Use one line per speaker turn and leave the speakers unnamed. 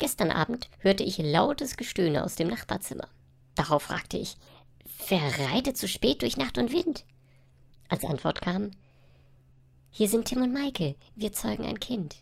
Gestern Abend hörte ich lautes Gestöhne aus dem Nachbarzimmer. Darauf fragte ich, wer reitet so spät durch Nacht und Wind? Als Antwort kam, hier sind Tim und Maike, wir zeugen ein Kind.